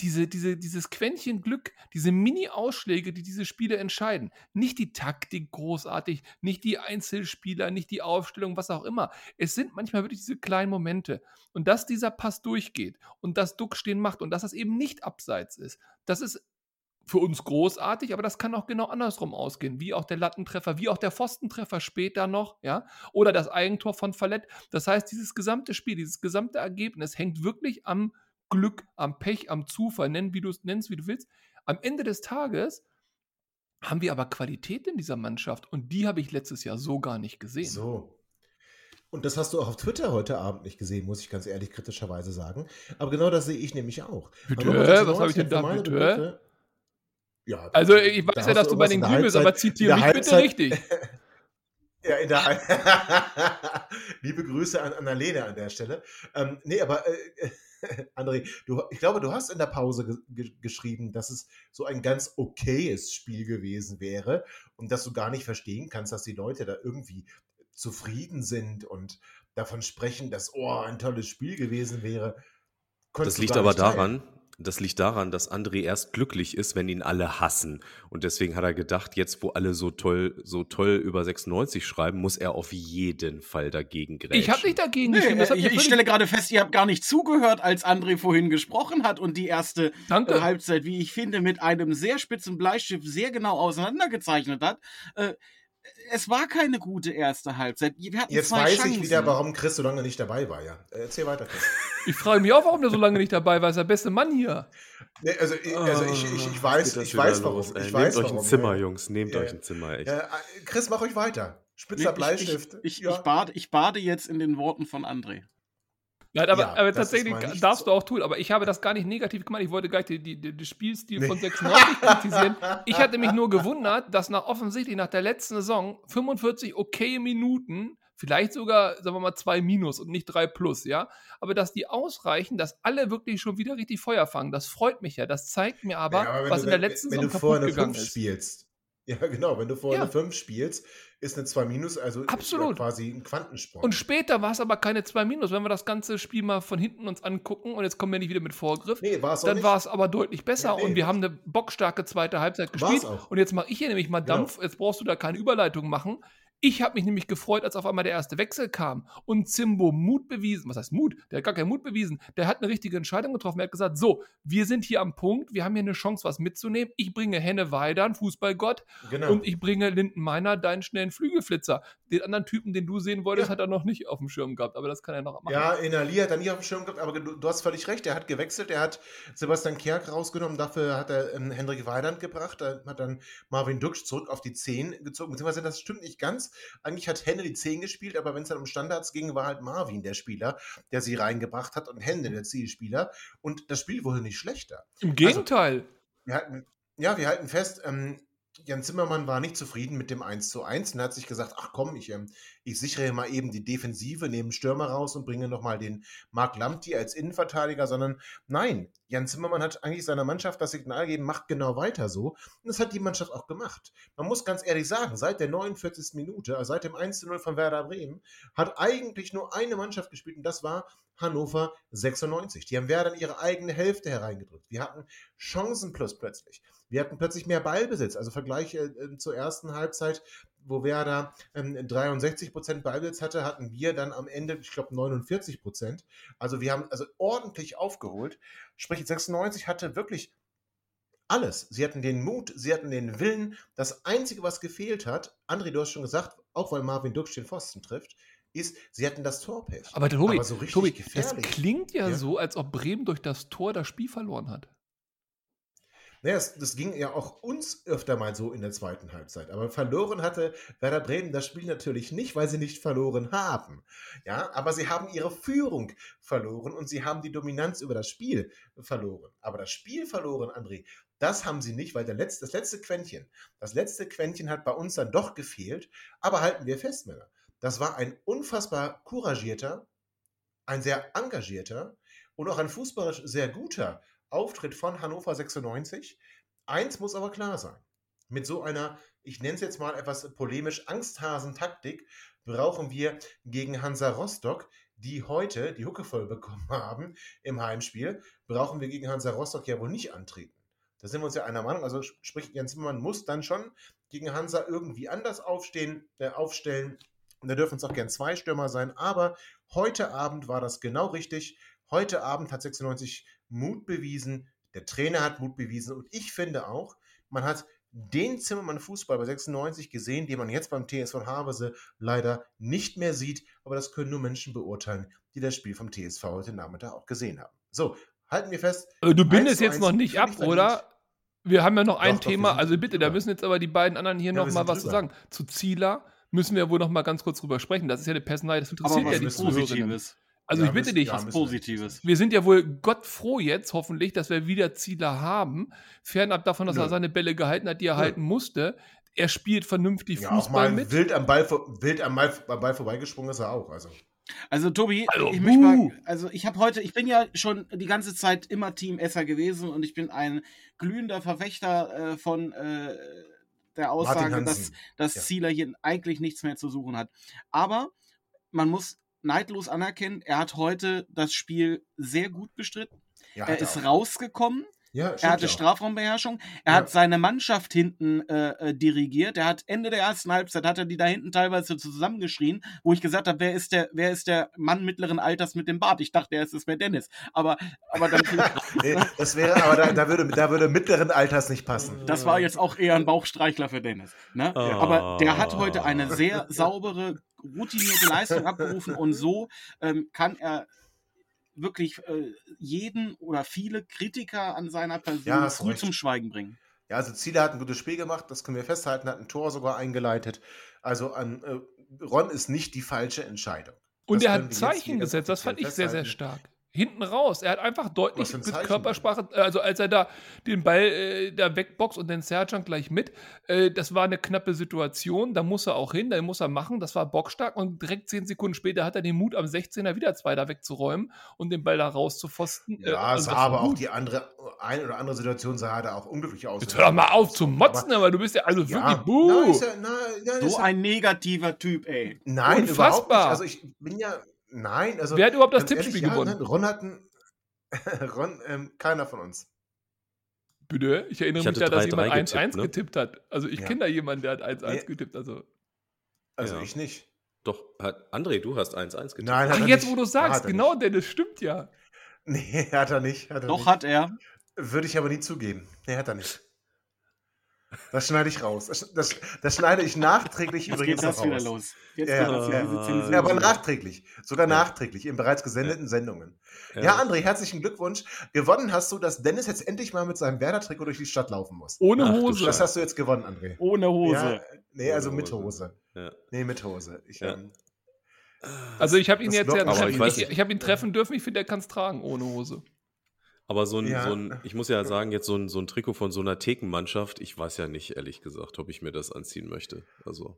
diese, diese, dieses Quäntchen Glück, diese Mini-Ausschläge, die diese Spiele entscheiden. Nicht die Taktik großartig, nicht die Einzelspieler, nicht die Aufstellung, was auch immer. Es sind manchmal wirklich diese kleinen Momente. Und dass dieser Pass durchgeht und dass Duck stehen macht und dass das eben nicht abseits ist, das ist für uns großartig, aber das kann auch genau andersrum ausgehen, wie auch der Lattentreffer, wie auch der Pfostentreffer später noch, ja, oder das Eigentor von Fallett. Das heißt, dieses gesamte Spiel, dieses gesamte Ergebnis hängt wirklich am Glück, am Pech, am Zufall, nenn, wie du es nennst, wie du willst. Am Ende des Tages haben wir aber Qualität in dieser Mannschaft und die habe ich letztes Jahr so gar nicht gesehen. So. Und das hast du auch auf Twitter heute Abend nicht gesehen, muss ich ganz ehrlich kritischerweise sagen. Aber genau das sehe ich nämlich auch. Bitte? Hannover Was habe ich 96 denn da, bitte? Begriffe- Ja, Also ich weiß ja, dass du bei den in der Grün bist, aber Halbzeit- zitiere mich der bitte Halbzeit- richtig. Ja, in der Liebe Grüße an Annalena an der Stelle. Ähm, nee, aber äh, André, du, ich glaube, du hast in der Pause ge ge geschrieben, dass es so ein ganz okayes Spiel gewesen wäre und dass du gar nicht verstehen kannst, dass die Leute da irgendwie zufrieden sind und davon sprechen, dass oh, ein tolles Spiel gewesen wäre. Das liegt aber daran, das liegt daran, dass André erst glücklich ist, wenn ihn alle hassen. Und deswegen hat er gedacht, jetzt wo alle so toll, so toll über 96 schreiben, muss er auf jeden Fall dagegen grätschen. Ich habe nicht dagegen Nee, geschrieben. ich, ich stelle gerade fest, ihr habt gar nicht zugehört, als André vorhin gesprochen hat und die erste Danke. äh, Halbzeit, wie ich finde, mit einem sehr spitzen Bleistift sehr genau auseinandergezeichnet hat. Äh, es war keine gute erste Halbzeit. Wir hatten Jetzt zwei weiß Chancen. ich wieder, warum Chris so lange nicht dabei war. Ja. Äh, Erzähl weiter, Chris. Ich frage mich auch, warum der so lange nicht dabei war. Ist der beste Mann hier. Nee, also, ich- also ich, ich, ich weiß, ich weiß warum. los, ey. ich weiß, Nehmt euch ein warum, Zimmer, ja. Jungs. Nehmt Ja, euch ein Zimmer, echt. Ja, äh, Chris, mach euch weiter. Nee, Spitzer ich, Bleistift. ich, ich, ja. ich, bade, ich bade jetzt in den Worten von André. Nein, aber, Ja, aber tatsächlich nicht darfst so- du auch tun. Aber ich habe das gar nicht negativ gemacht. Ich wollte die, die, den Spielstil von 96 kritisieren. Ich hatte mich nur gewundert, dass nach offensichtlich nach der letzten Saison 45 okay Minuten, vielleicht sogar, sagen wir mal, zwei Minus und nicht drei Plus, ja. Aber dass die ausreichen, dass alle wirklich schon wieder richtig Feuer fangen. Das freut mich ja. Das zeigt mir aber, Ja, wenn was du, in der wenn- letzten wenn Saison du vorher kaputt eine gegangen 5 ist. spielst. Ja, genau, wenn du vorher Ja. eine 5 spielst, ist eine 2 minus, also ist Absolut. quasi ein Quantensprung. Und später war es aber keine 2 Minus. Wenn wir das ganze Spiel mal von hinten uns angucken, und jetzt kommen wir nicht wieder mit Vorgriff, nee, war es auch dann war es aber deutlich besser Ja, nee, und wir haben eine bockstarke zweite Halbzeit War's gespielt. Und jetzt mache ich hier nämlich mal Genau. Dampf. Jetzt brauchst du da keine Überleitung machen. Ich habe mich nämlich gefreut, als auf einmal der erste Wechsel kam und Zimbo Mut bewiesen. Was heißt Mut? Der hat gar keinen Mut bewiesen. Der hat eine richtige Entscheidung getroffen. Er hat gesagt: So, wir sind hier am Punkt. Wir haben hier eine Chance, was mitzunehmen. Ich bringe Henne Weidern, Fußballgott, Genau. und ich bringe Linden Meiner, deinen schnellen Flügelflitzer. Den anderen Typen, den du sehen wolltest, Ja. hat er noch nicht auf dem Schirm gehabt. Aber das kann er noch machen. Ja, Inali hat er nie auf dem Schirm gehabt, aber du, du hast völlig recht. Er hat gewechselt, er hat Sebastian Kerk rausgenommen, dafür hat er ähm, Hendrik Weidand gebracht, er hat dann Marvin Duksch zurück auf die 10 gezogen, beziehungsweise das stimmt nicht ganz. Eigentlich hat Henne die 10 gespielt, aber wenn es dann um Standards ging, war halt Marvin der Spieler, der sie reingebracht hat und Henne der Zielspieler. Und das Spiel wurde nicht schlechter. Im Gegenteil. Wir halten, ja, wir halten fest, ähm, Jan Zimmermann war nicht zufrieden mit dem 1 zu 1 und hat sich gesagt, ach komm, ich, ähm, ich sichere mal eben die Defensive, nehme Stürmer raus und bringe nochmal den Marc Lamti als Innenverteidiger, sondern nein, Jan Zimmermann hat eigentlich seiner Mannschaft das Signal gegeben, macht genau weiter so. Und das hat die Mannschaft auch gemacht. Man muss ganz ehrlich sagen, seit der 49. Minute, also seit dem 1 zu 0 von Werder Bremen, hat eigentlich nur eine Mannschaft gespielt und das war Hannover 96. Die haben Werder in ihre eigene Hälfte hereingedrückt. Wir hatten Chancen plus plötzlich. Wir hatten plötzlich mehr Ballbesitz. Also Vergleich äh, zur ersten Halbzeit, wo Werder ähm, 63% Ballbesitz hatte, hatten wir dann am Ende, ich glaube, 49%. Also wir haben also ordentlich aufgeholt. Sprich, 96 hatte wirklich alles. Sie hatten den Mut, sie hatten den Willen. Das Einzige, was gefehlt hat, André, du hast schon gesagt, auch weil Marvin Duksch den Pfosten trifft, ist, sie hatten das Torpech. Aber Tobi, Aber so richtig Tobi das klingt ja, Ja. so, als ob Bremen durch das Tor das Spiel verloren hat. Naja, das, das ging ja auch uns öfter mal so in der zweiten Halbzeit. Aber verloren hatte Werder Bremen das Spiel natürlich nicht, weil sie nicht verloren haben. Ja, aber sie haben ihre Führung verloren und sie haben die Dominanz über das Spiel verloren. Aber das Spiel verloren, André, das haben sie nicht, weil der letzte, das letzte Quäntchen, das letzte Quäntchen hat bei uns dann doch gefehlt. Aber halten wir fest, Männer, das war ein unfassbar couragierter, ein sehr engagierter und auch ein fußballisch sehr guter Auftritt von Hannover 96. Eins muss aber klar sein. Mit so einer, ich nenne es jetzt mal etwas polemisch, Angsthasen-Taktik brauchen wir gegen Hansa Rostock, die heute die Hucke voll bekommen haben im Heimspiel, brauchen wir gegen Hansa Rostock ja wohl nicht antreten. Da sind wir uns ja einer Meinung. Also sprich, Jens Zimmermann muss dann schon gegen Hansa irgendwie anders aufstehen, äh, aufstellen. Da dürfen es auch gern zwei Stürmer sein. Aber heute Abend war das genau richtig. Heute Abend hat 96 Mut bewiesen. Der Trainer hat Mut bewiesen. Und ich finde auch, man hat den Zimmermann Fußball bei 96 gesehen, den man jetzt beim TS von Havese leider nicht mehr sieht. Aber das können nur Menschen beurteilen, die das Spiel vom TSV heute Nachmittag auch gesehen haben. So, halten wir fest. Äh, Du 1 bindest zu jetzt 1 noch nicht ab, oder? Wir haben ja noch ein Doch, doch, Thema, sind also bitte, da drüber. müssen jetzt aber die beiden anderen hier Ja, noch wir mal sind was zu drüber. sagen. Zu Zieler müssen wir wohl noch mal ganz kurz drüber sprechen. Das ist ja eine Personalie, das Aber interessiert was ja die Zuhörerinnen. Positives. Also Ja, ich bitte dich, ja, Was. Positives. wir sind ja wohl Gott froh jetzt, hoffentlich, dass wir wieder Zieler haben. Fernab davon, dass Nö. er seine Bälle gehalten hat, die er Nö. halten musste. Er spielt vernünftig Ja, auch Fußball mal mit. wild am Ball, wild am Ball, am Ball vorbeigesprungen ist er auch. Also. Also Tobi, Also, ich möchte mal, also ich habe heute, ich bin ja schon die ganze Zeit immer Team Esser gewesen und ich bin ein glühender Verfechter äh, von äh, der Aussage, dass, dass Ja. Zieler hier eigentlich nichts mehr zu suchen hat. Aber man muss neidlos anerkennen, er hat heute das Spiel sehr gut bestritten. Ja, er ist auch. rausgekommen, Ja, er hatte ja auch. Strafraumbeherrschung, er Ja. hat seine Mannschaft hinten äh, äh, dirigiert, er hat Ende der ersten Halbzeit, hat er die da hinten teilweise zusammengeschrien, wo ich gesagt habe, wer ist der, wer ist der Mann mittleren Alters mit dem Bart? Ich dachte, er ist es wäre Dennis. Aber, aber dann, Nee, das wäre, aber da, da, würde, da würde mittleren Alters nicht passen. das war jetzt auch eher ein Bauchstreichler für Dennis. Ne? Ah. Aber der hat heute eine sehr saubere, routinierte Leistung abgerufen und so ähm, kann er wirklich äh, jeden oder viele Kritiker an seiner Person Ja, früh recht. zum Schweigen bringen. Ja, also Ziele hat ein gutes Spiel gemacht, das können wir festhalten, hat ein Tor sogar eingeleitet. Also an äh, Ron ist nicht die falsche Entscheidung. Und Das er hat Zeichen gesetzt, das fand ich sehr, sehr stark. Hinten raus, er hat einfach deutlich ein mit Körpersprache, also als er da den Ball äh, da wegboxt und den Sergeant gleich mit, äh, das war eine knappe Situation, da muss er auch hin, da muss er machen, das war bockstark und direkt zehn Sekunden später hat er den Mut, am 16er wieder zwei da wegzuräumen und den Ball da rauszupfosten. Äh, Ja, also sah das war aber auch die andere, ein oder andere Situation sah da auch unglücklich aus. Jetzt hör doch mal auf zu motzen, aber du bist ja also Ja, wirklich buh. na, ist ja, na, ja, ist So ja, ein negativer Typ, ey. Nein, überhaupt nicht. Unfassbar. Also ich bin ja, nein, also Wer hat überhaupt das Tippspiel ehrlich, gewonnen? Ja, Ron hat ein, Ron, ähm, keiner von uns. Bitte? Ich erinnere Ich mich da, dass 3-3 jemand 1-1 getippt, ne? getippt hat. Also ich Ja. kenne da jemanden, der hat 1-1 Nee. getippt. Also. Also Ja. ich nicht. Doch, hat, André, du hast 1-1 getippt. Nein, hat Ach, er jetzt nicht. wo du sagst, er genau, denn das stimmt ja. Nee, hat er nicht. Hat er Doch nicht. hat er. Würde ich aber nie zugeben. Nee, hat er nicht. Das schneide ich raus. Das, das, das schneide ich nachträglich Jetzt übrigens geht das noch wieder raus. los. Jetzt Ja, geht das wieder, ja. diese Zensur. Ja, aber nachträglich. Sogar Ja. nachträglich in bereits gesendeten Sendungen. Ja. André, herzlichen Glückwunsch. Gewonnen hast du, dass Dennis jetzt endlich mal mit seinem Werder-Trikot durch die Stadt laufen muss. Ohne Ach Hose. Das hast du jetzt gewonnen, André. Ohne Hose. Ja, nee, also Ohne mit Hose. Hose. Ja. Nee, mit Hose. Ich, Ja. ähm, Also ich habe ihn jetzt ja ich ich, ich habe ihn treffen dürfen. Ich finde, er kann es tragen ohne Hose. Aber so ein, Ja. so ein, ich muss ja sagen, jetzt so ein, so ein Trikot von so einer Thekenmannschaft, ich weiß ja nicht, ehrlich gesagt, ob ich mir das anziehen möchte. Also,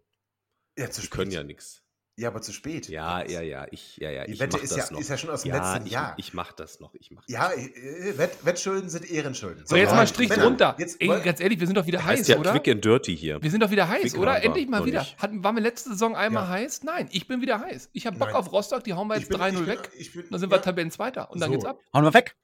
ja, zu spät. können ja nichts. Ja, aber zu spät. Ja, ja, ja, ich, ja, ja, Die ich Wette mach ist das ja, noch. ist ja schon aus dem ja, letzten ich, Jahr. ich mach das noch, ich mach das ja, äh, Wett, Wettschulden sind Ehrenschulden. So, jetzt ja, mal Strich Männer, drunter. Jetzt, Ey, ganz ehrlich, wir sind doch wieder heiß, ja oder? quick and dirty hier. Wir sind doch wieder heiß, Quick oder? Endlich mal wieder. Hatten, waren wir letzte Saison einmal Ja. heiß? Nein, ich bin wieder heiß. Ich habe Bock Nein. auf Rostock, die hauen wir jetzt bin, 3-0 ich bin, weg. Ich bin, Dann sind wir Tabellenzweiter und dann So. geht's ab. Hauen wir weg.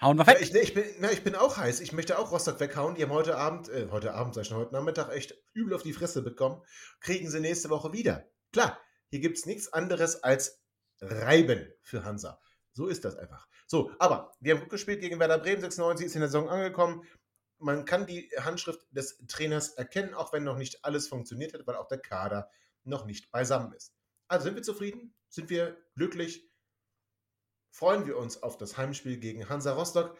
Hauen wir Ja, weg. ich, nee, ich, bin, ja, ich bin auch heiß. Ich möchte auch Rostock weghauen. Die haben heute Abend, äh, heute Abend, sag ich schon, heute Nachmittag echt übel auf die Fresse bekommen. Kriegen sie nächste Woche wieder. Klar, hier gibt es nichts anderes als Reiben für Hansa. So ist das einfach. So, aber wir haben gut gespielt gegen Werder Bremen. 96 ist in der Saison angekommen. Man kann die Handschrift des Trainers erkennen, auch wenn noch nicht alles funktioniert hat, weil auch der Kader noch nicht beisammen ist. Also sind wir zufrieden? Sind wir glücklich? Freuen wir uns auf das Heimspiel gegen Hansa Rostock.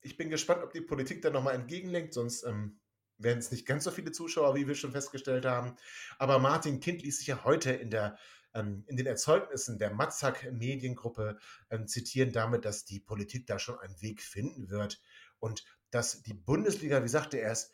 Ich bin gespannt, ob die Politik da nochmal entgegenlenkt, sonst ähm, werden es nicht ganz so viele Zuschauer, wie wir schon festgestellt haben. Aber Martin Kind ließ sich ja heute in, der, ähm, in den Erzeugnissen der Matzak Mediengruppe ähm, zitieren damit, dass die Politik da schon einen Weg finden wird und dass die Bundesliga, wie sagte er es,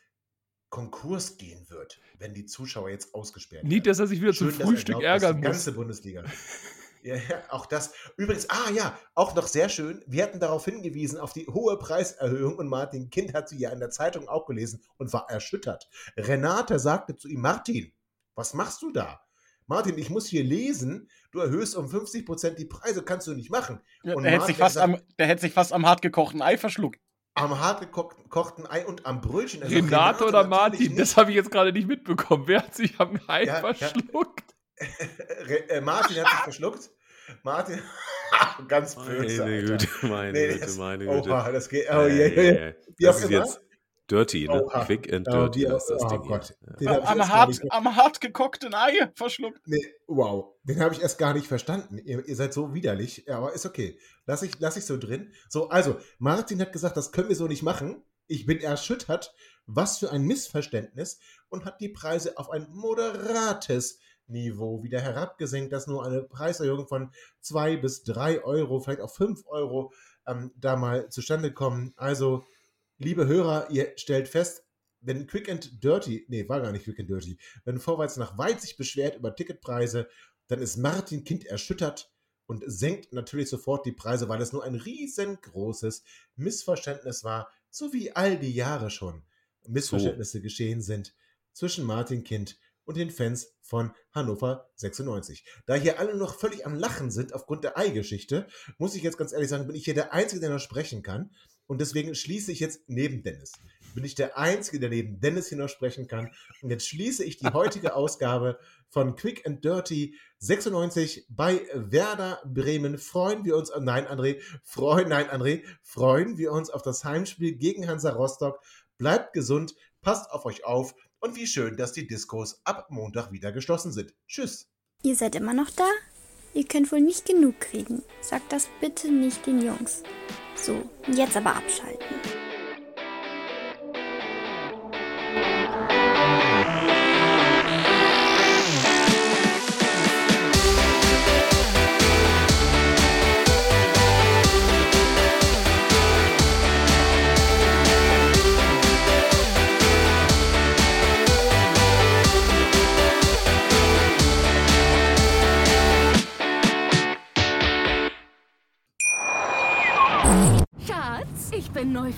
Konkurs gehen wird, wenn die Zuschauer jetzt ausgesperrt Nicht, dass er sich wieder zum Schön, er Frühstück glaubt, ärgern Die muss. ganze Bundesliga. Ja, ja, auch das. Übrigens, ah ja, auch noch sehr schön. Wir hatten darauf hingewiesen, auf die hohe Preiserhöhung und Martin Kind hat sie ja in der Zeitung auch gelesen und war erschüttert. Renate sagte zu ihm, Martin, was machst du da? Martin, ich muss hier lesen, du erhöhst um 50 Prozent die Preise, kannst du nicht machen. Ja, Und der, hätte sich fast hat am, der hätte sich fast am hart gekochten Ei verschluckt. Am hart gekochten Ei und am Brötchen. Er sagt, Renate oder Martin? Das habe ich jetzt gerade nicht mitbekommen. Wer hat sich am Ei ja. verschluckt? Äh, Martin hat sich verschluckt. Martin, ganz böse. Meine Alter. Güte, meine Nee, Güte, das- meine Güte. Oha, das geht. Oh, Ja, ja, ja. Wie auch Das ist immer. jetzt dirty, ne? Oha. Quick and Oh, dirty, das ist das oh Ding. Gott. ich Am hart, am hart gekochten Ei verschluckt. Nee, wow, den habe ich erst gar nicht verstanden. Ihr, ihr seid so widerlich, Ja, aber ist okay. Lass ich, lass ich so drin. So, also, Martin hat gesagt, das können wir so nicht machen. Ich bin erschüttert. Was für ein Missverständnis. Und hat die Preise auf ein moderates Niveau wieder herabgesenkt, dass nur eine Preiserhöhung von zwei bis drei Euro, vielleicht auch fünf Euro ähm, da mal zustande kommen. Also, liebe Hörer, ihr stellt fest, wenn Quick and Dirty, nee, war gar nicht Quick and Dirty, wenn Vorwärts nach Weit sich beschwert über Ticketpreise, dann ist Martin Kind erschüttert und senkt natürlich sofort die Preise, weil es nur ein riesengroßes Missverständnis war, so wie all die Jahre schon Missverständnisse geschehen sind zwischen Martin Kind und den Fans von Hannover 96. Da hier alle noch völlig am Lachen sind aufgrund der Ei-Geschichte, muss ich jetzt ganz ehrlich sagen, bin ich hier der Einzige, der noch sprechen kann. Und deswegen schließe ich jetzt neben Dennis. Bin ich der Einzige, der neben Dennis hier noch sprechen kann. Und jetzt schließe ich die heutige Ausgabe von Quick and Dirty 96 bei Werder Bremen. Freuen wir uns, oh nein, André, freuen, nein, André, freuen wir uns auf das Heimspiel gegen Hansa Rostock. Bleibt gesund, passt auf euch auf und wie schön, dass die Diskos ab Montag wieder geschlossen sind. Tschüss. Ihr seid immer noch da? Ihr könnt wohl nicht genug kriegen. Sagt das bitte nicht den Jungs. So, jetzt aber abschalten.